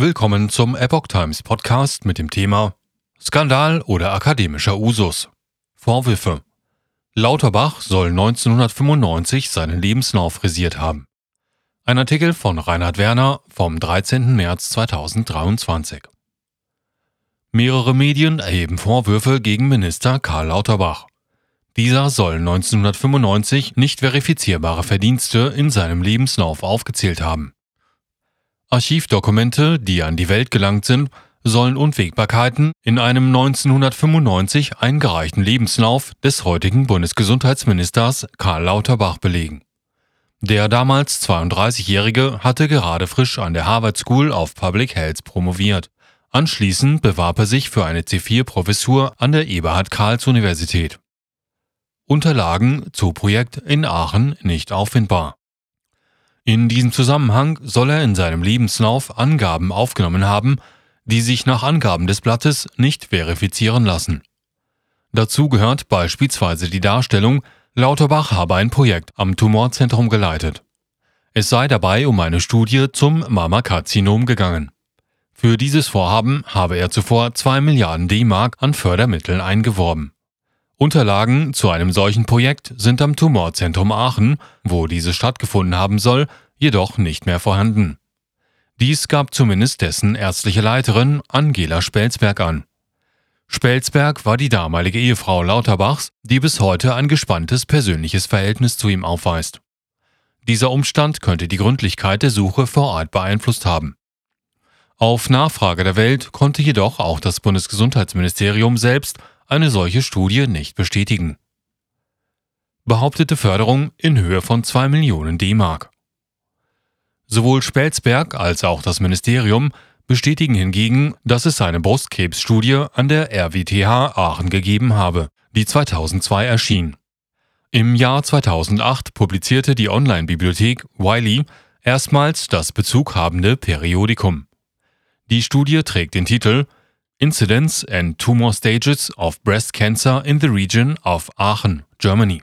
Willkommen zum Epoch Times Podcast mit dem Thema Skandal oder akademischer Usus. Vorwürfe. Lauterbach soll 1995 seinen Lebenslauf frisiert haben. Ein Artikel von Reinhard Werner vom 13. März 2023. Mehrere Medien erheben Vorwürfe gegen Minister Karl Lauterbach. Dieser soll 1995 nicht verifizierbare Verdienste in seinem Lebenslauf aufgezählt haben. Archivdokumente, die an die Welt gelangt sind, sollen Unwägbarkeiten in einem 1995 eingereichten Lebenslauf des heutigen Bundesgesundheitsministers Karl Lauterbach belegen. Der damals 32-Jährige hatte gerade frisch an der Harvard School of Public Health promoviert. Anschließend bewarb er sich für eine C4-Professur an der Eberhard-Karls-Universität. Unterlagen zu Projekt in Aachen nicht auffindbar. In diesem Zusammenhang soll er in seinem Lebenslauf Angaben aufgenommen haben, die sich nach Angaben des Blattes nicht verifizieren lassen. Dazu gehört beispielsweise die Darstellung, Lauterbach habe ein Projekt am Tumorzentrum geleitet. Es sei dabei um eine Studie zum Mammakarzinom gegangen. Für dieses Vorhaben habe er zuvor 2 Milliarden D-Mark an Fördermitteln eingeworben. Unterlagen zu einem solchen Projekt sind am Tumorzentrum Aachen, wo dieses stattgefunden haben soll, jedoch nicht mehr vorhanden. Dies gab zumindest dessen ärztliche Leiterin Angela Spelzberg an. Spelzberg war die damalige Ehefrau Lauterbachs, die bis heute ein gespanntes persönliches Verhältnis zu ihm aufweist. Dieser Umstand könnte die Gründlichkeit der Suche vor Ort beeinflusst haben. Auf Nachfrage der Welt konnte jedoch auch das Bundesgesundheitsministerium selbst eine solche Studie nicht bestätigen. Behauptete Förderung in Höhe von 2 Millionen D-Mark. Sowohl Spelzberg als auch das Ministerium bestätigen hingegen, dass es eine Brustkrebsstudie an der RWTH Aachen gegeben habe, die 2002 erschien. Im Jahr 2008 publizierte die Online-Bibliothek Wiley erstmals das bezughabende Periodikum. Die Studie trägt den Titel Incidence and Tumor Stages of Breast Cancer in the Region of Aachen, Germany.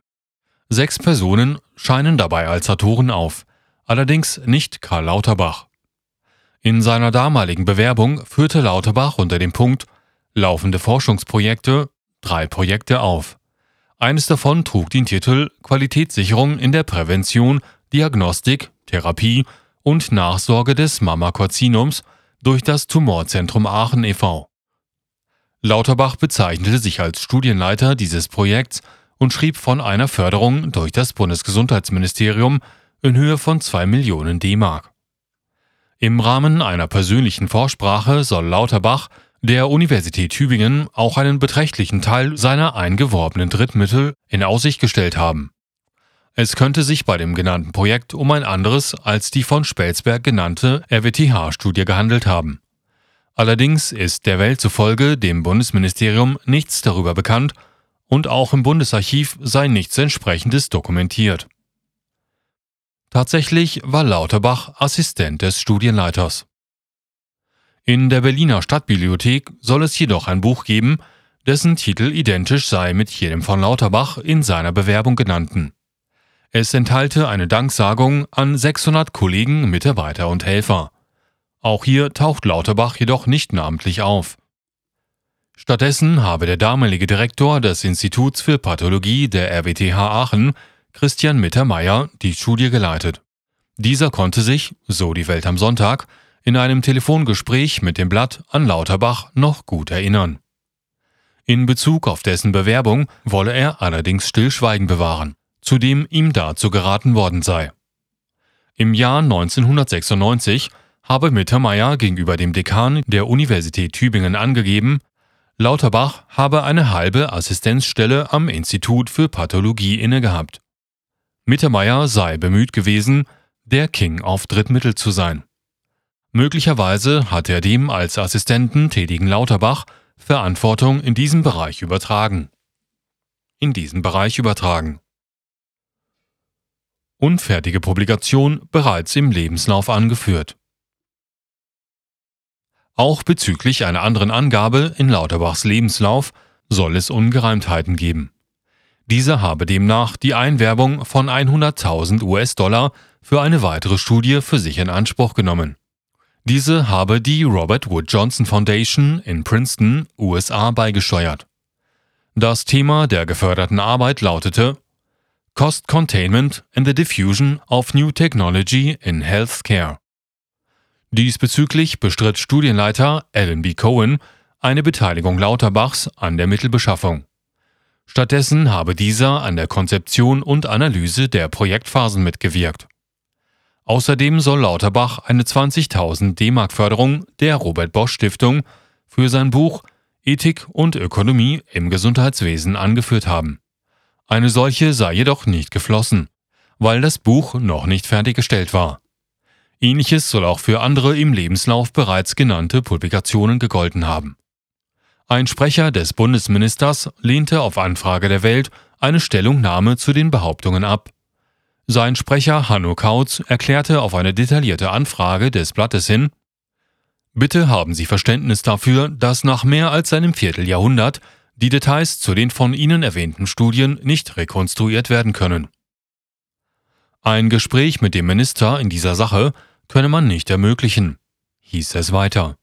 Sechs Personen scheinen dabei als Autoren auf, allerdings nicht Karl Lauterbach. In seiner damaligen Bewerbung führte Lauterbach unter dem Punkt Laufende Forschungsprojekte drei Projekte auf. Eines davon trug den Titel Qualitätssicherung in der Prävention, Diagnostik, Therapie und Nachsorge des Mammakarzinums durch das Tumorzentrum Aachen e.V. Lauterbach bezeichnete sich als Studienleiter dieses Projekts und schrieb von einer Förderung durch das Bundesgesundheitsministerium in Höhe von 2 Millionen D-Mark. Im Rahmen einer persönlichen Vorsprache soll Lauterbach der Universität Tübingen auch einen beträchtlichen Teil seiner eingeworbenen Drittmittel in Aussicht gestellt haben. Es könnte sich bei dem genannten Projekt um ein anderes als die von Spelzberg genannte RWTH-Studie gehandelt haben. Allerdings ist der Welt zufolge dem Bundesministerium nichts darüber bekannt und auch im Bundesarchiv sei nichts entsprechendes dokumentiert. Tatsächlich war Lauterbach Assistent des Studienleiters. In der Berliner Stadtbibliothek soll es jedoch ein Buch geben, dessen Titel identisch sei mit jedem von Lauterbach in seiner Bewerbung genannten. Es enthalte eine Danksagung an 600 Kollegen, Mitarbeiter und Helfer. Auch hier taucht Lauterbach jedoch nicht namentlich auf. Stattdessen habe der damalige Direktor des Instituts für Pathologie der RWTH Aachen, Christian Mittermeier, die Studie geleitet. Dieser konnte sich, so die Welt am Sonntag, in einem Telefongespräch mit dem Blatt an Lauterbach noch gut erinnern. In Bezug auf dessen Bewerbung wolle er allerdings Stillschweigen bewahren, zu dem ihm dazu geraten worden sei. Im Jahr 1996 habe Mittermeier gegenüber dem Dekan der Universität Tübingen angegeben, Lauterbach habe eine halbe Assistenzstelle am Institut für Pathologie innegehabt. Mittermeier sei bemüht gewesen, der King auf Drittmittel zu sein. Möglicherweise hat er dem als Assistenten tätigen Lauterbach Verantwortung in diesem Bereich übertragen. In diesem Bereich übertragen. Unfertige Publikation bereits im Lebenslauf angeführt. Auch bezüglich einer anderen Angabe in Lauterbachs Lebenslauf soll es Ungereimtheiten geben. Dieser habe demnach die Einwerbung von 100.000 US-Dollar für eine weitere Studie für sich in Anspruch genommen. Diese habe die Robert Wood Johnson Foundation in Princeton, USA, beigesteuert. Das Thema der geförderten Arbeit lautete Cost Containment and the Diffusion of New Technology in Healthcare. Diesbezüglich bestritt Studienleiter Alan B. Cohen eine Beteiligung Lauterbachs an der Mittelbeschaffung. Stattdessen habe dieser an der Konzeption und Analyse der Projektphasen mitgewirkt. Außerdem soll Lauterbach eine 20.000 D-Mark Förderung der Robert Bosch Stiftung für sein Buch Ethik und Ökonomie im Gesundheitswesen angeführt haben. Eine solche sei jedoch nicht geflossen, weil das Buch noch nicht fertiggestellt war. Ähnliches soll auch für andere im Lebenslauf bereits genannte Publikationen gegolten haben. Ein Sprecher des Bundesministers lehnte auf Anfrage der Welt eine Stellungnahme zu den Behauptungen ab. Sein Sprecher Hanno Kautz erklärte auf eine detaillierte Anfrage des Blattes hin, Bitte haben Sie Verständnis dafür, dass nach mehr als einem Vierteljahrhundert die Details zu den von Ihnen erwähnten Studien nicht rekonstruiert werden können. Ein Gespräch mit dem Minister in dieser Sache könne man nicht ermöglichen, hieß es weiter.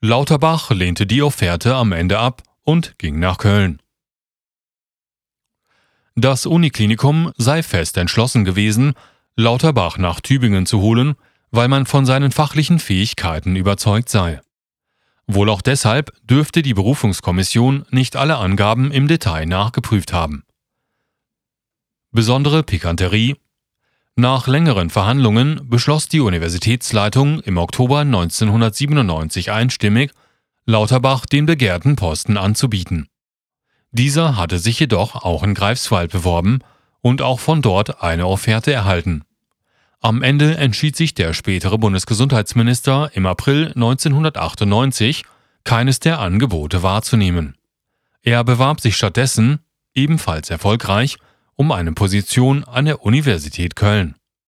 Lauterbach lehnte die Offerte am Ende ab und ging nach Köln. Das Uniklinikum sei fest entschlossen gewesen, Lauterbach nach Tübingen zu holen, weil man von seinen fachlichen Fähigkeiten überzeugt sei. Wohl auch deshalb dürfte die Berufungskommission nicht alle Angaben im Detail nachgeprüft haben. Besondere Pikanterie Nach längeren Verhandlungen beschloss die Universitätsleitung im Oktober 1997 einstimmig, Lauterbach den begehrten Posten anzubieten. Dieser hatte sich jedoch auch in Greifswald beworben und auch von dort eine Offerte erhalten. Am Ende entschied sich der spätere Bundesgesundheitsminister im April 1998, keines der Angebote wahrzunehmen. Er bewarb sich stattdessen, ebenfalls erfolgreich, um eine Position an der Universität Köln.